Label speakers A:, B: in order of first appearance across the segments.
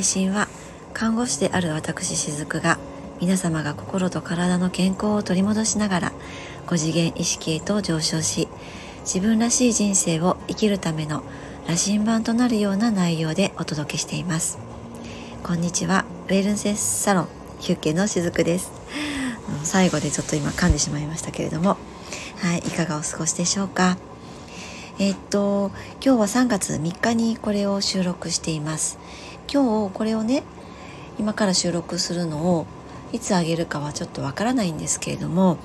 A: 配信は看護師である私雫が皆様が心と体の健康を取り戻しながら5次元意識へと上昇し自分らしい人生を生きるための羅針盤となるような内容でお届けしています。こんにちは。ウェルセスサロンヒュッケの雫です。最後でちょっと今噛んでしまいましたけれども。はいいかがお過ごしでしょうか。え、っと今日は3月3日にこれを収録しています。今日これをね今から収録するのをいつあげるかはちょっとわからないんですけれども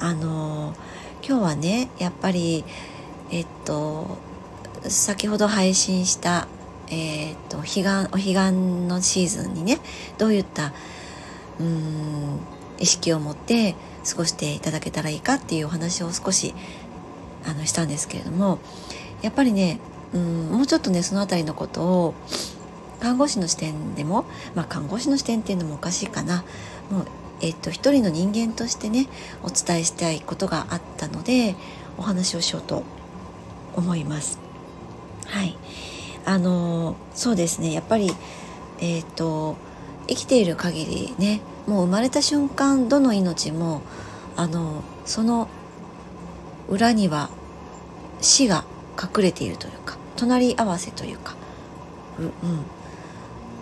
A: あの今日はねやっぱりえっと先ほど配信したえ、っと彼岸お彼岸のシーズンにねどういったうん意識を持って過ごしていただけたらいいかっていうお話を少しあのしたんですけれどもやっぱりねうんもうちょっとねその辺りのことを看護師の視点でも、まあ、看護師の視点っていうのもおかしいかな。もう、えっと、一人の人間としてねお伝えしたいことがあったのでお話をしようと思います。はい。あのそうですね。やっぱりえっ、と生きている限りねもう生まれた瞬間どの命もあのその裏には死が隠れているというか隣り合わせというか、う、うん、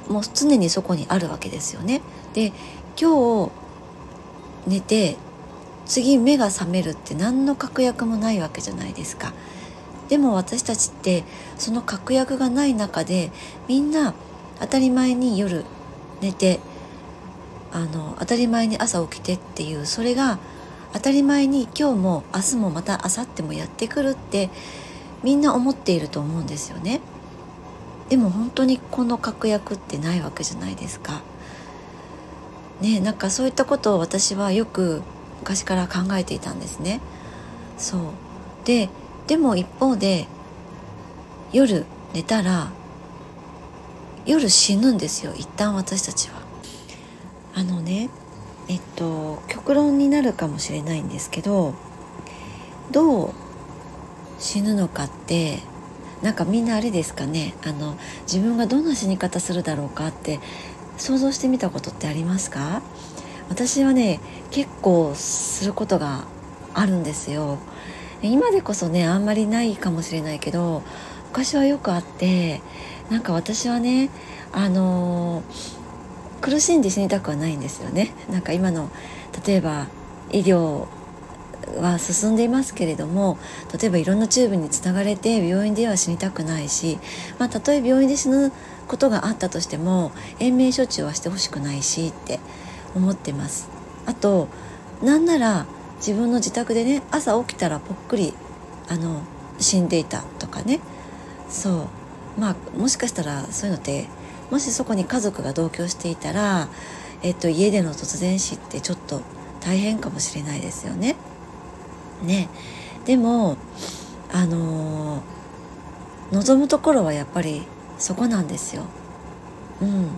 A: もう常にそこにあるわけですよね。で今日寝て次目が覚めるって何の確約もないわけじゃないですか。でも私たちってその確約がない中でみんな当たり前に夜寝てあの当たり前に朝起きてっていうそれが当たり前に今日も明日もまた明後日もやってくるってみんな思っていると思うんですよね。でも本当にこの確約ってないわけじゃないですか。ねなんかそういったことを私はよく昔から考えていたんですね。そうででも一方で夜寝たら夜死ぬんですよ一旦私たちは。あのねえっと極論になるかもしれないんですけどどう死ぬのかってなんかみんなあれですかねあの自分がどんな死に方するだろうかって想像してみたことってありますか？私はね結構することがあるんですよ。今でこそねあんまりないかもしれないけど昔はよくあってなんか私はねあのー苦しんで死にたくはないんですよね。なんか今の例えば医療は進んでいますけれども例えばいろんなチューブにつながれて病院では死にたくないし、まあ、たとえ病院で死ぬことがあったとしても延命処置はしてほしくないしって思ってます。あとなんなら自分の自宅でね朝起きたらぽっくりあの死んでいたとかね。そう。まあもしかしたらそういうのってもしそこに家族が同居していたら、えっと、家での突然死ってちょっと大変かもしれないですよね。ねでもあのー、望むところはやっぱりそこなんですよ。うん。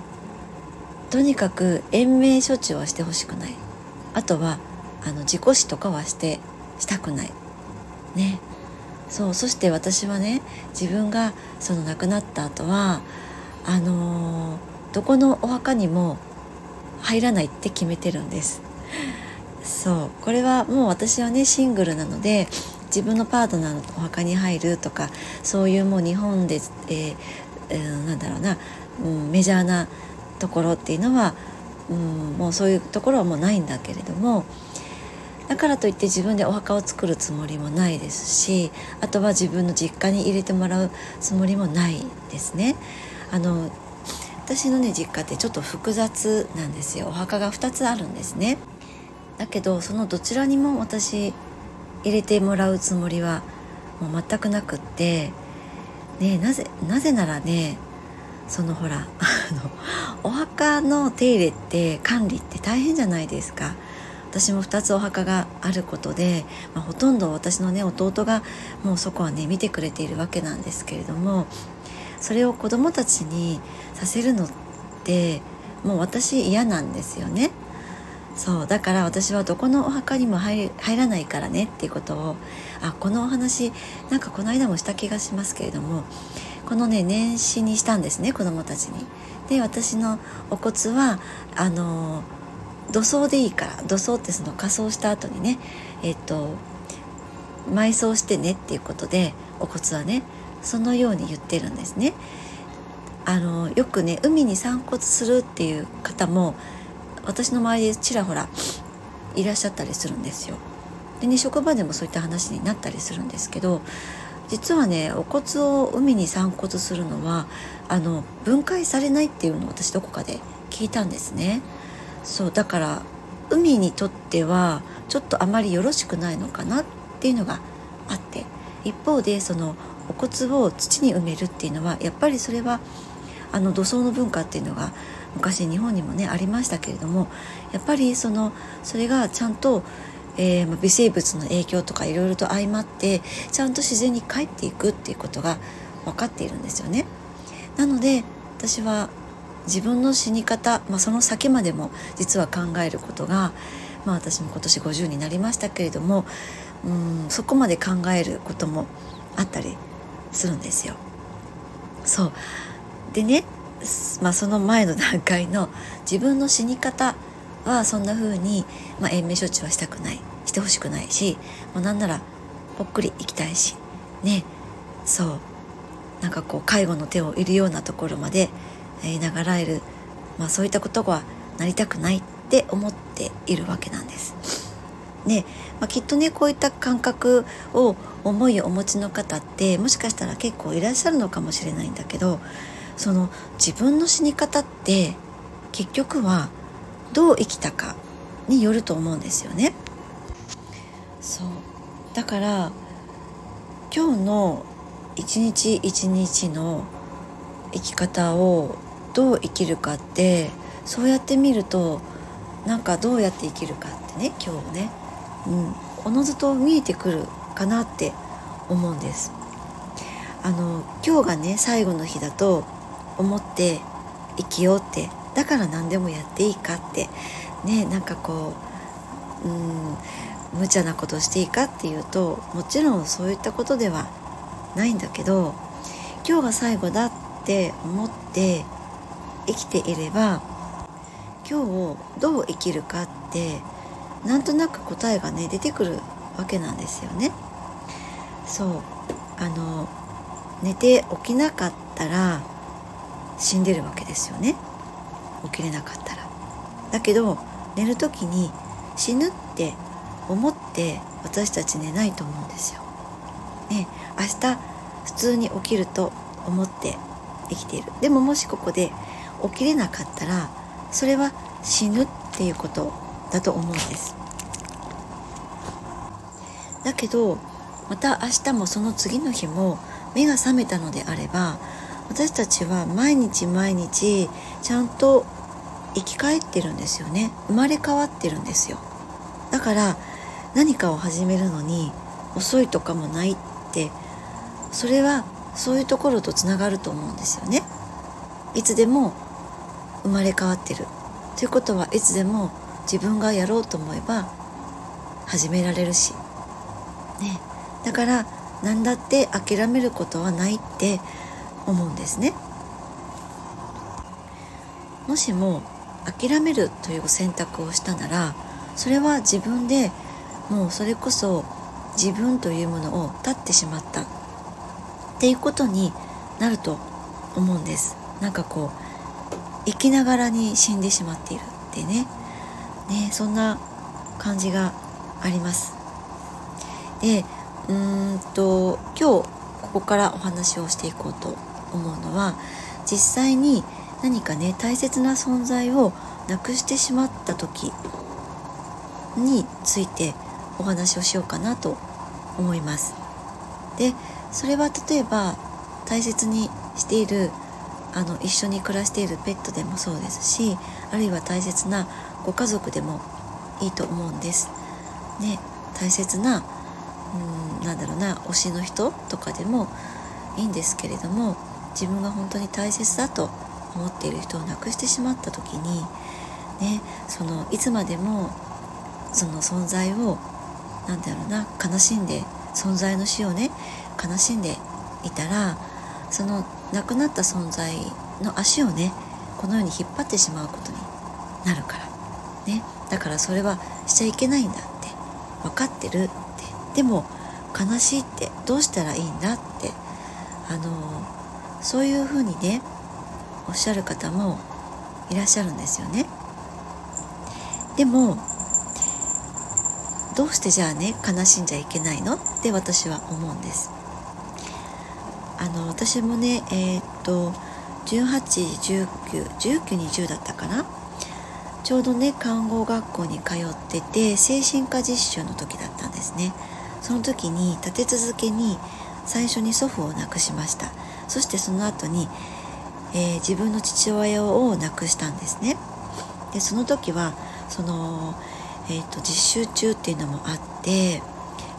A: とにかく延命処置はしてほしくない。あとはあの事故死とかはしてしたくない。ね。そうそして私はね自分がその亡くなった後はあのー、どこのお墓にも入らないって決めてるんですそうこれはもう私はねシングルなので自分のパートナーのお墓に入るとかそういうもう日本で、えーえー、なんだろうな、うん、メジャーなところっていうのは、うん、もうそういうところはもうないんだけれどもだからといって自分でお墓を作るつもりもないですしあとは自分の実家に入れてもらうつもりもないですね。あの私のね実家ってちょっと複雑なんですよお墓が2つあるんですねだけどそのどちらにも私入れてもらうつもりはもう全くなくってねなぜなぜならねそのほら あのお墓の手入れって管理って大変じゃないですか私も2つお墓があることで、まあ、ほとんど私のね弟がもうそこはね見てくれているわけなんですけれどもそれを子どもたちにさせるのってもう私嫌なんですよね。そうだから私はどこのお墓にも入らないからねっていうことをあこのお話なんかこの間もした気がしますけれどもこのね年始にしたんですね子供たちに。で私のお骨はあの土葬でいいから土葬ってその仮装した後にねえっと埋葬してねっていうことでお骨はねそのように言ってるんですね。あのよくね海に散骨するっていう方も私の周りでちらほらいらっしゃったりするんですよ。でね職場でもそういった話になったりするんですけど実はねお骨を海に散骨するのはあの分解されないっていうのを私どこかで聞いたんですね。そうだから海にとってはちょっとあまりよろしくないのかなっていうのがあって一方でそのお骨を土に埋めるっていうのはやっぱりそれはあの土葬の文化っていうのが昔日本にもねありましたけれどもやっぱりそのそれがちゃんと、えー、微生物の影響とかいろいろと相まってちゃんと自然に帰っていくっていうことが分かっているんですよね。なので私は自分の死に方、まあ、その先までも実は考えることが、まあ、私も今年50になりましたけれどもうんそこまで考えることもあったりするんですよ。そうでね、まあ、その前の段階の自分の死に方はそんな風に、まあ、延命処置はしたくないしてほしくないしもうなんならぽっくり行きたいしねそうなんかこう介護の手を入るようなところまで、えー、流らえる、まあ、そういったことはなりたくないって思っているわけなんです。ねまあ、きっとねこういった感覚を思いをお持ちの方ってもしかしたら結構いらっしゃるのかもしれないんだけどその自分の死に方って結局はどう生きたかによると思うんですよね。そうだから今日の一日一日の生き方をどう生きるかってそうやって見るとなんかどうやって生きるかってね今日ね、うん、おのずと見えてくるかなって思うんです。あの今日がね最後の日だと思って生きようってだから何でもやっていいかってねなんかこううん無茶なことしていいかっていうともちろんそういったことではないんだけど今日が最後だって思って生きていれば今日をどう生きるかってなんとなく答えがね出てくるわけなんですよね。そうあの寝て起きなかったら死んでるわけですよね起きれなかったら。だけど寝る時に死ぬって思って私たち寝ないと思うんですよ。ね明日普通に起きると思って生きているでももしここで起きれなかったらそれは死ぬっていうことだと思うんですだけどまた明日もその次の日も目が覚めたのであれば私たちは毎日毎日ちゃんと生き返ってるんですよね。生まれ変わってるんですよ。だから何かを始めるのに遅いとかもないってそれはそういうところとつながると思うんですよね。いつでも生まれ変わってる。ということはいつでも自分がやろうと思えば始められるし。ね。だから何だって諦めることはないって思うんですね。もしも諦めるという選択をしたならそれは自分でもうそれこそ自分というものを断ってしまった。っていうことになると思うんです。なんかこう生きながらに死んでしまっている。ってね。ねそんな感じがあります。でうーんと今日ここからお話をしていこうと思うのは実際に何かね大切な存在をなくしてしまった時についてお話をしようかなと思います。でそれは例えば大切にしているあの一緒に暮らしているペットでもそうですしあるいは大切なご家族でもいいと思うんです。ね、大切なうんなんだろうな推しの人とかでもいいんですけれども自分が本当に大切だと思っている人を亡くしてしまった時にね、そのいつまでもその存在を何だろうな悲しんで存在の死をね悲しんでいたらその亡くなった存在の足をねこのように引っ張ってしまうことになるからね。だからそれはしちゃいけないんだって分かってるって。でも悲しいってどうしたらいいんだってあのそういうふうにねおっしゃる方もいらっしゃるんですよね。でもどうしてじゃあね悲しんじゃいけないの？って私は思うんです。あの私もねえー、っと18191920だったかな？ちょうどね看護学校に通ってて精神科実習の時だったんですね。その時に立て続けに最初に祖父を亡くしました。そしてその後に、えー、自分の父親を亡くしたんですねでその時はその、えーと、実習中っていうのもあって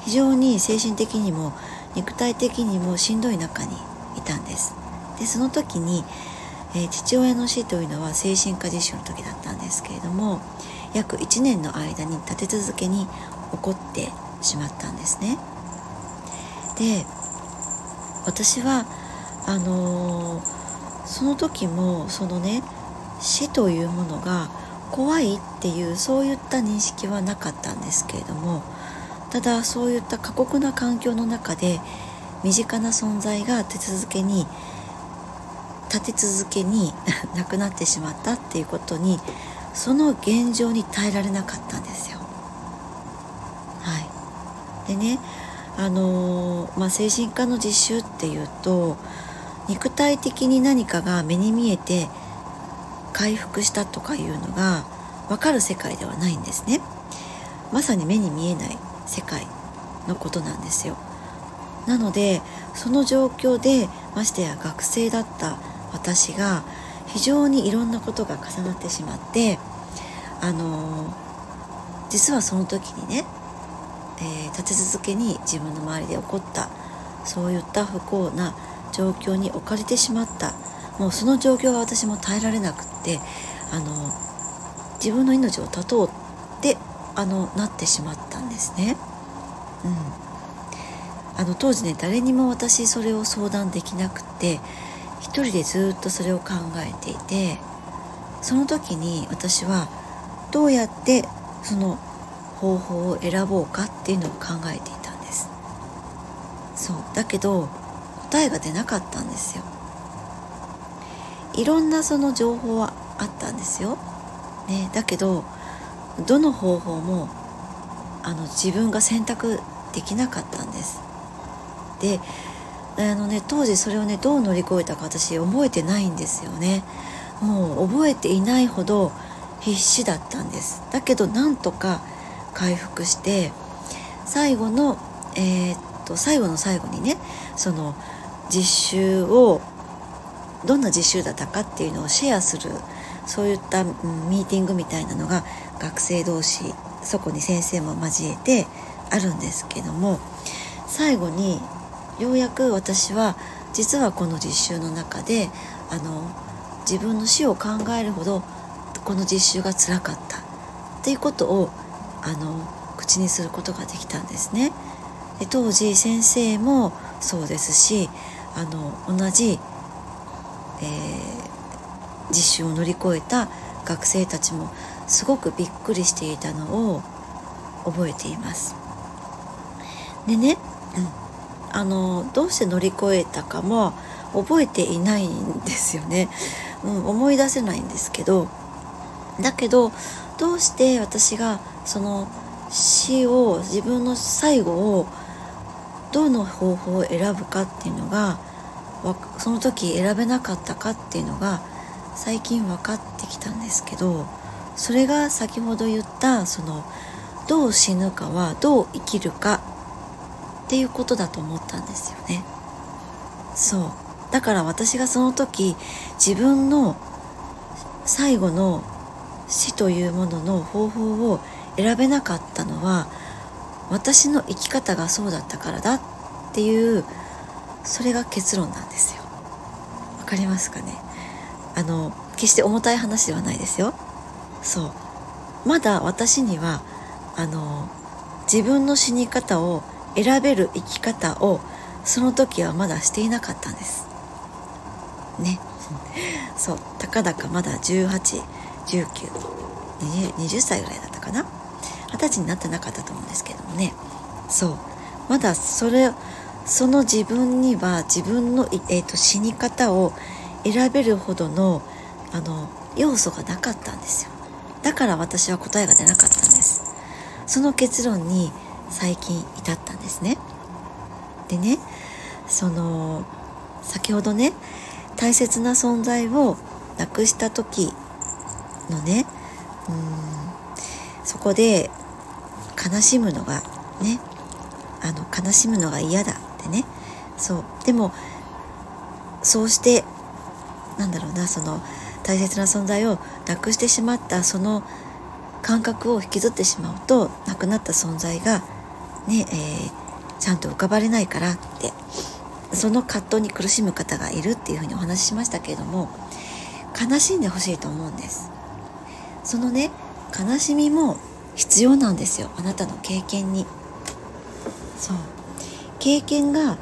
A: 非常に精神的にも肉体的にもしんどい中にいたんですでその時にえー、父親の死というのは精神科実習の時だったんですけれども約1年の間に立て続けに起こってしまったんですね。で私はあのー、その時もそのね死というものが怖いっていうそういった認識はなかったんですけれどもただそういった過酷な環境の中で身近な存在が手続けに立て続けに 亡くなってしまったっていうことにその現状に耐えられなかったんですよ。はい、でねあのー、まあ、精神科の実習っていうと肉体的に何かが目に見えて回復したとかいうのが分かる世界ではないんですね。まさに目に見えない世界のことなんですよ。なのでその状況でましてや学生だった私が非常にいろんなことが重なってしまってあの実はその時にね、えー、立て続けに自分の周りで起こったそういった不幸な状況に置かれてしまった。もうその状況が私も耐えられなくってあの自分の命を絶とうってあのなってしまったんですね。うん、あの当時ね誰にも私それを相談できなくて一人でずっとそれを考えていてその時に私はどうやってその方法を選ぼうかっていうのを考えていたんです。そう。だけど答えが出なかったんですよ。いろんなその情報はあったんですよ、ね、だけどどの方法もあの自分が選択できなかったんです。であのね当時それをねどう乗り越えたか私覚えてないんですよね。もう覚えていないほど必死だったんです。だけどなんとか回復して最後のえー、っと最後の最後にねその実習をどんな実習だったかっていうのをシェアするそういったミーティングみたいなのが学生同士そこに先生も交えてあるんですけども最後にようやく私は実はこの実習の中であの自分の死を考えるほどこの実習が辛かったっていうことをあの口にすることができたんですね。で当時先生もそうですしあの同じ、えー、実習を乗り越えた学生たちもすごくびっくりしていたのを覚えています。でね、うんあのどうして乗り越えたかも覚えていないんですよね、うん、思い出せないんですけどだけどどうして私がその死を自分の最後をどの方法を選ぶかっていうのがその時選べなかったかっていうのが最近分かってきたんですけどそれが先ほど言ったそのどう死ぬかはどう生きるかっていうことだと思ったんですよね。そう。だから私がその時自分の最後の死というものの方法を選べなかったのは私の生き方がそうだったからだっていうそれが結論なんですよ。わかりますかね？あの決して重たい話ではないですよ。そう。まだ私にはあの自分の死に方を選べる生き方をその時はまだしていなかったんです。ね。そう。たかだかまだ181920歳ぐらいだったかな？二十歳になってなかったと思うんですけどもね。そう。まだそれその自分には自分の、えーと、死に方を選べるほどのあの要素がなかったんですよ。だから私は答えが出なかったんです。その結論に最近至ったんですね。でねその先ほどね大切な存在をなくした時のねうんそこで悲しむのがねあの悲しむのが嫌だ。ね。そう。でもそうしてなんだろうなその大切な存在をなくしてしまったその感覚を引きずってしまうと亡くなった存在がね、えー、ちゃんと浮かばれないからって。その葛藤に苦しむ方がいるっていうふうにお話ししましたけれども悲しんでほしいと思うんです。そのね悲しみも必要なんですよ。あなたの経験に。そう。経験が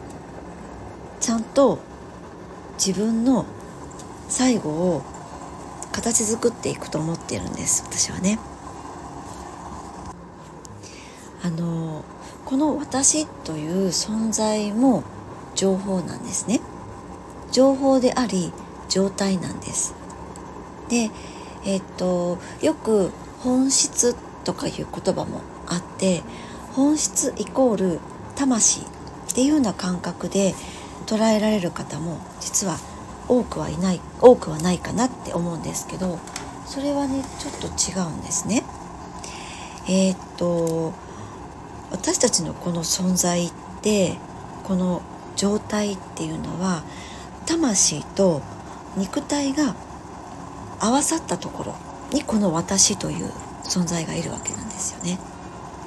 A: ちゃんと自分の最後を形作っていくと思ってるんです私はね。あのこの私という存在も情報なんですね。情報であり状態なんです。でえっとよく本質とかいう言葉もあって本質イコール魂っていうような感覚で捉えられる方も実は多くはいない多くはないかなって思うんですけどそれはねちょっと違うんですね。えー、っと私たちのこの存在ってこの状態っていうのは魂と肉体が合わさったところにこの私という存在がいるわけなんですよね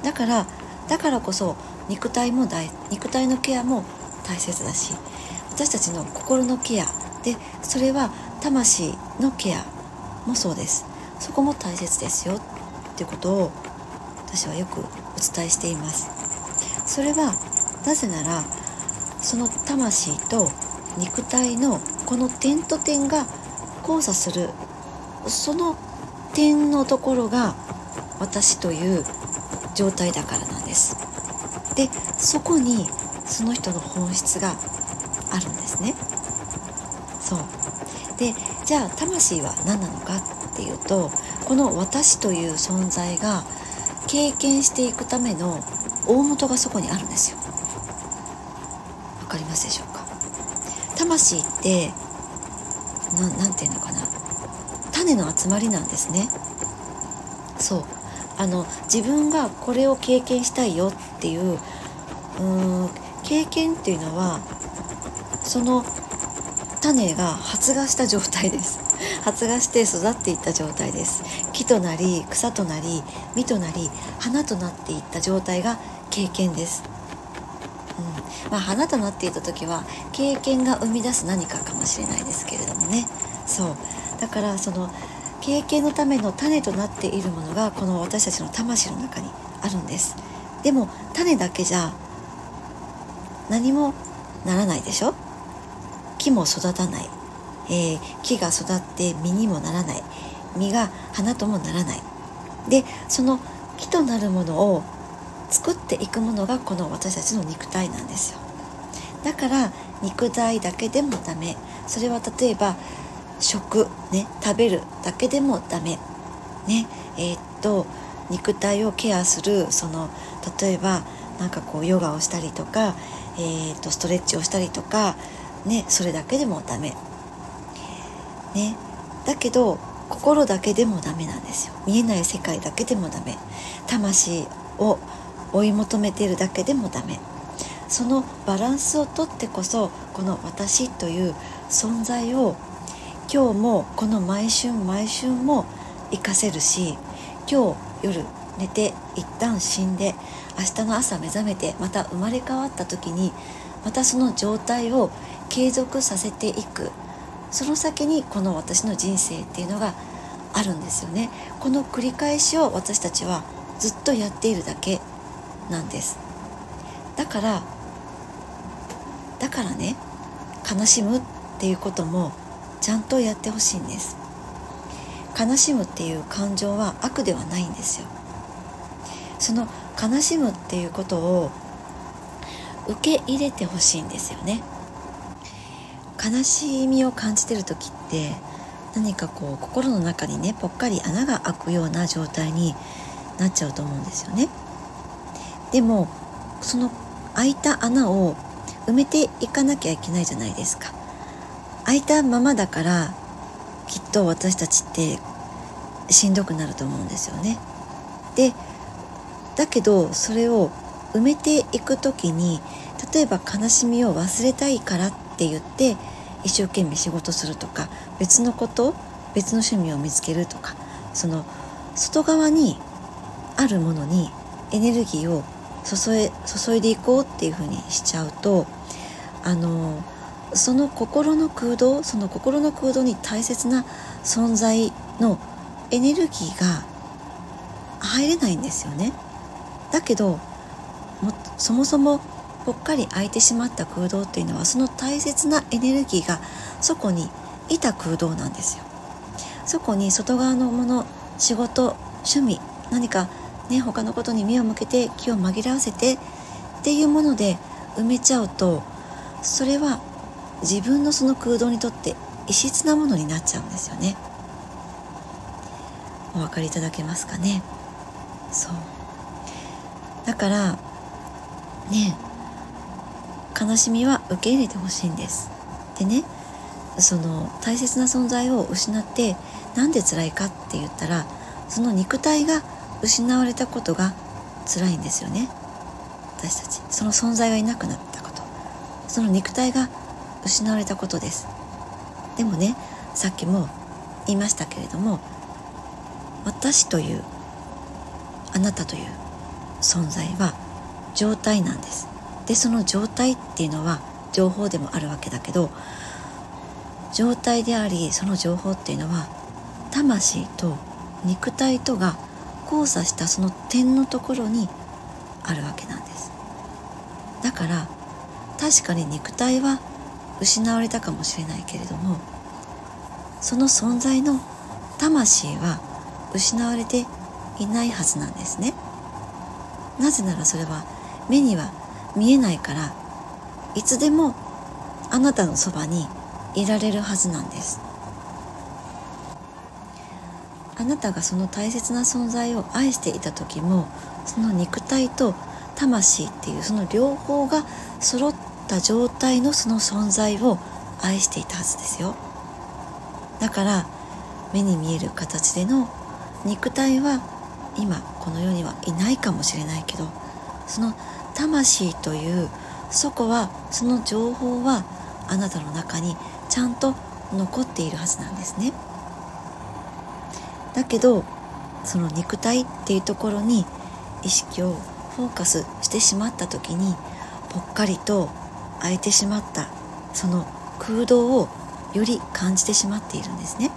A: だからだからこそ肉体も大肉体のケアも大切だし私たちの心のケアでそれは魂のケアもそうです。そこも大切ですよっていうことを私はよくお伝えしています。それはなぜならその魂と肉体のこの点と点が交差するその点のところが私という状態だからなんです。でそこにその人の本質があるんですね。そう。でじゃあ魂は何なのかっていうとこの私という存在が経験していくための大元がそこにあるんですよ。わかりますでしょうか？魂って何て言うのかな。種の集まりなんですね。あの自分がこれを経験したいよっていううーん経験っていうのはその種が発芽した状態です。発芽して育っていった状態です。木となり草となり実となり花となっていった状態が経験です、うん。まあ、花となっていた時は経験が生み出す何かかもしれないですけれどもね。そう。だからその経験のための種となっているものがこの私たちの魂の中にあるんです。でも種だけじゃ何もならないでしょ？木も育たない、えー、木が育って実にもならない。実が花ともならない。でその木となるものを作っていくものがこの私たちの肉体なんですよ。だから肉体だけでもダメ。それは例えば食ね食べるだけでもダメ。ねえー、っと肉体をケアするその例えばなんかこうヨガをしたりとか、えー、っとストレッチをしたりとかねそれだけでもダメ。ねだけど心だけでもダメなんですよ。見えない世界だけでもダメ。魂を追い求めているだけでもダメ。そのバランスをとってこそこの私という存在を今日もこの毎春毎春も活かせるし今日夜寝て一旦死んで明日の朝目覚めてまた生まれ変わった時にまたその状態を継続させていく。その先にこの私の人生っていうのがあるんですよね。この繰り返しを私たちはずっとやっているだけなんです。だからだからね悲しむっていうこともちゃんとやってほしいんです。悲しむっていう感情は悪ではないんですよ。その悲しむっていうことを受け入れてほしいんですよね。悲しみを感じてる時って何かこう心の中にねぽっかり穴が開くような状態になっちゃうと思うんですよね。でもその開いた穴を埋めていかなきゃいけないじゃないですか。開いたままだからきっと私たちってしんどくなると思うんですよね。でだけどそれを埋めていく時に例えば悲しみを忘れたいからって言って一生懸命仕事するとか別のこと別の趣味を見つけるとかその外側にあるものにエネルギーを注い注いでいこうっていうふうにしちゃうとあのその心の空洞その心の空洞に大切な存在のエネルギーが入れないんですよね。だけどもそもそもぽっかり空いてしまった空洞っていうのはその大切なエネルギーがそこにいた空洞なんですよ。そこに外側のもの仕事趣味何かね他のことに目を向けて気を紛らわせてっていうもので埋めちゃうとそれは自分のその空洞にとって異質なものになっちゃうんですよね。お分かりいただけますかね？そう。だからね悲しみは受け入れてほしいんです。でねその大切な存在を失ってなんで辛いかって言ったらその肉体が失われたことが辛いんですよね。私たち。その存在がいなくなったこと。その肉体が失われたことです。でもねさっきも言いましたけれども私というあなたという存在は状態なんです。でその状態っていうのは情報でもあるわけだけど状態でありその情報っていうのは魂と肉体とが交差したその点のところにあるわけなんです。だから確かに肉体は失われたかもしれないけれどもその存在の魂は失われていないはずなんですね。なぜならそれは目には見えないからいつでもあなたのそばにいられるはずなんです。あなたがその大切な存在を愛していた時もその肉体と魂っていうその両方が揃った状態のその存在を愛していたはずですよ。だから目に見える形での肉体は今この世にはいないかもしれないけどその魂というそこはその情報はあなたの中にちゃんと残っているはずなんですね。だけどその肉体っていうところに意識をフォーカスしてしまった時にぽっかりと空いてしまったその空洞をより感じてしまっているんですね。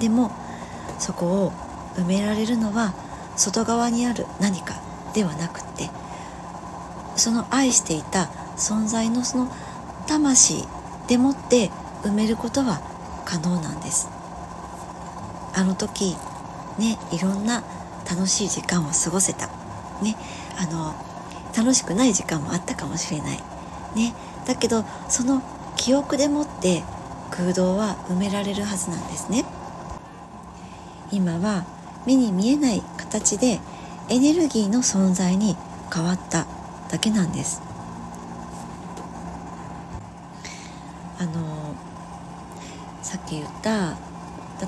A: でもそこを埋められるのは外側にある何かではなくってその愛していた存在のその魂でもって埋めることは可能なんです。あの時ねいろんな楽しい時間を過ごせた。ねあの楽しくない時間もあったかもしれない。ね。だけどその記憶でもって空洞は埋められるはずなんですね。今は目に見えない形でエネルギーの存在に変わっただけなんです。あのさっき言った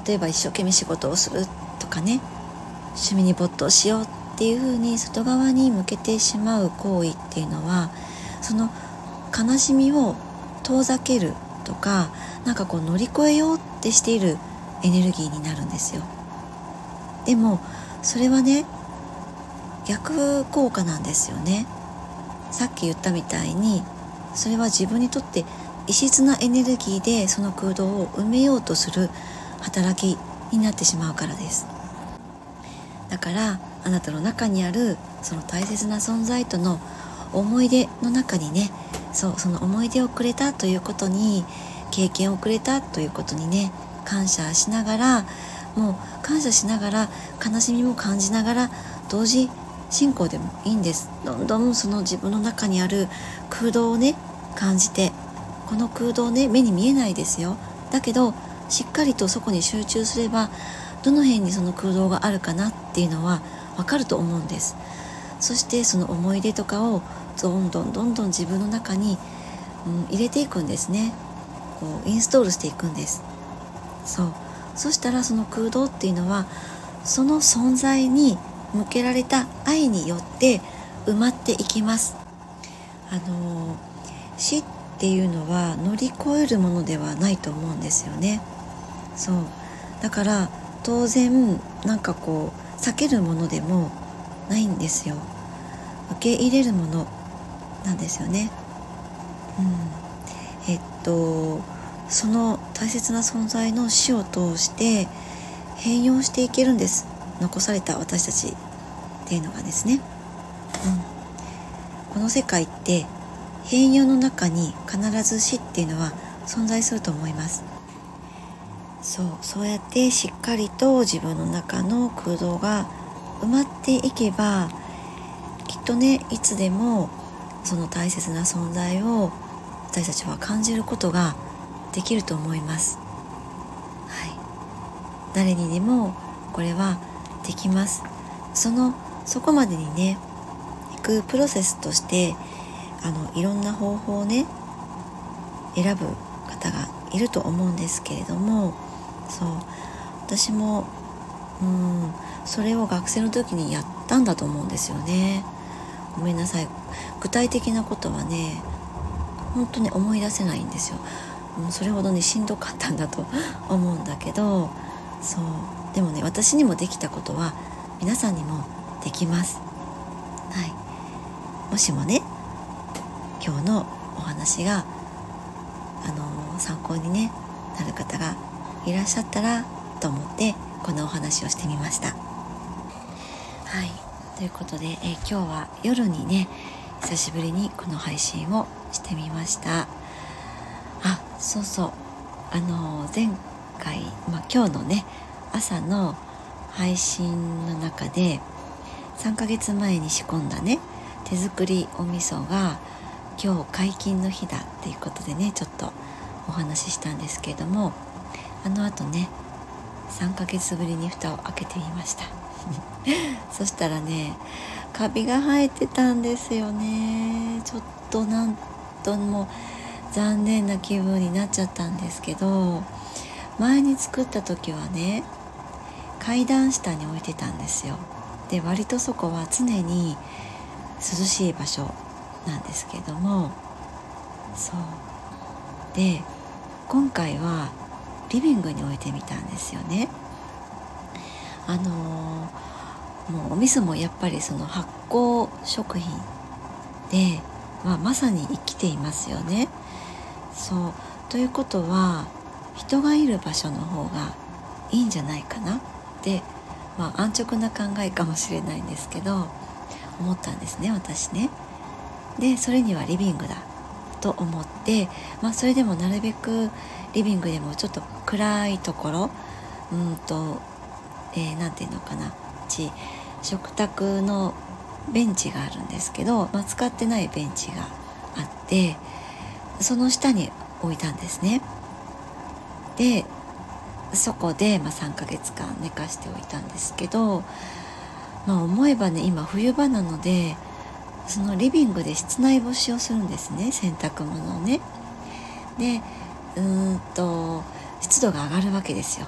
A: 例えば一生懸命仕事をするとかね趣味に没頭しようっていうふうに外側に向けてしまう行為っていうのはその悲しみを遠ざけるとかなんかこう乗り越えようってしているエネルギーになるんですよ。でもそれはね逆効果なんですよね。さっき言ったみたいにそれは自分にとって異質なエネルギーでその空洞を埋めようとする働きになってしまうからです。だからあなたの中にあるその大切な存在との思い出の中にねそうその思い出をくれたということに経験をくれたということにね感謝しながらもう感謝しながら悲しみも感じながら同時進行でもいいんです。どんどんその自分の中にある空洞をね感じてこの空洞ね目に見えないですよ。だけどしっかりとそこに集中すればどの辺にその空洞があるかなっていうのはわかると思うんです。そしてその思い出とかをどんどんどんどん自分の中に、うん、入れていくんですね。こうインストールしていくんです。そう。そしたらその空洞っていうのはその存在に向けられた愛によって埋まっていきます。あの死っていうのは乗り越えるものではないと思うんですよね。そう。だから当然なんかこう避けるものでもないんですよ。受け入れるもの。なんですよね。うん。えっとその大切な存在の死を通して変容していけるんです。残された私たちっていうのがですね、うん、この世界って変容の中に必ず死っていうのは存在すると思います。そう。そうやってしっかりと自分の中の空洞が埋まっていけばきっとねいつでもその大切な存在を私たちは感じることができると思います。はい、誰にでもこれはできます。そのそこまでにね行くプロセスとしてあのいろんな方法をね選ぶ方がいると思うんですけれどもそう私もうんそれを学生の時にやったんだと思うんですよねごめんなさい。具体的なことはね本当に思い出せないんですよ。もうそれほどにしんどかったんだと 思うんだけどそう。でもね私にもできたことは皆さんにもできます。はい。もしもね今日のお話があの参考に、ね、なる方がいらっしゃったらと思ってこのお話をしてみました。はい。ということで、え今日は夜にね久しぶりにこの配信をしてみました。あそうそう。あの前回、まあ、今日のね朝の配信の中で3ヶ月前に仕込んだね手作りお味噌が今日解禁の日だっていうことでねちょっとお話ししたんですけれどもあのあとね3ヶ月ぶりに蓋を開けてみました。そしたらねカビが生えてたんですよね。ちょっとなんとも残念な気分になっちゃったんですけど前に作った時はね階段下に置いてたんですよ。で割とそこは常に涼しい場所なんですけどもそう。で今回はリビングに置いてみたんですよね。あのー、もうお味噌もやっぱりその発酵食品で、まあ、まさに生きていますよね。そう。ということは人がいる場所の方がいいんじゃないかな？って、まあ、安直な考えかもしれないんですけど思ったんですね私ね。でそれにはリビングだ。と思って、まあ、それでもなるべくリビングでもちょっと暗いところうんと、えー、て言うのかな。ち食卓のベンチがあるんですけど、まあ、使ってないベンチがあってその下に置いたんですね。でそこで、まあ、3ヶ月間寝かしておいたんですけど、まあ、思えばね今冬場なのでそのリビングで室内干しをするんですね。洗濯物をね。でうーんと湿度が上がるわけですよ。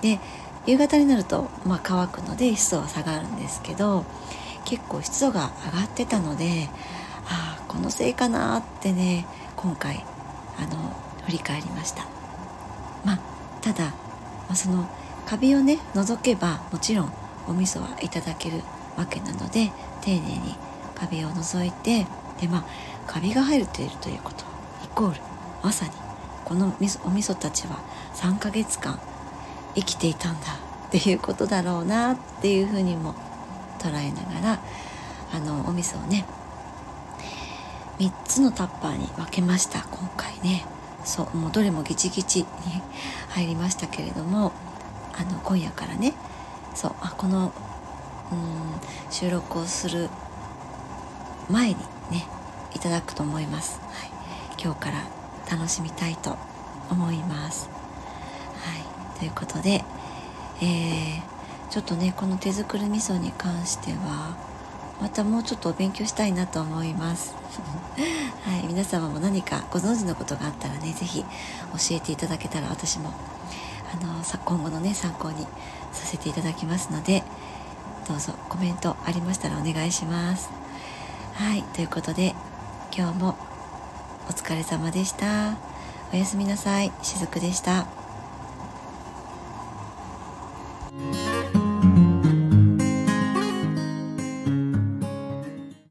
A: で夕方になると、まあ、乾くので湿度は下がるんですけど結構湿度が上がってたのでああこのせいかなってね今回あの振り返りました。まあただ、まあ、そのカビをね除けばもちろんお味噌はいただけるわけなので丁寧にカビを除いてでまあカビが入っているということイコールまさにこのお味噌たちは3ヶ月間生きていたんだっていうことだろうなっていうふうにも捉えながらあのお味噌をね3つのタッパーに分けました今回ね。そうもうどれもギチギチに入りましたけれどもあの今夜からね。そうあこのうん収録をする前にねいただくと思います、はい、今日から楽しみたいと思います。はい、ということで、えー、ちょっとねこの手作り味噌に関してはまたもうちょっとお勉強したいなと思います。はい、皆様も何かご存知のことがあったらね是非教えていただけたら私もあの今後のね参考にさせていただきますのでどうぞコメントありましたらお願いします。はいということで今日もお疲れ様でした。おやすみなさい。しずくでした。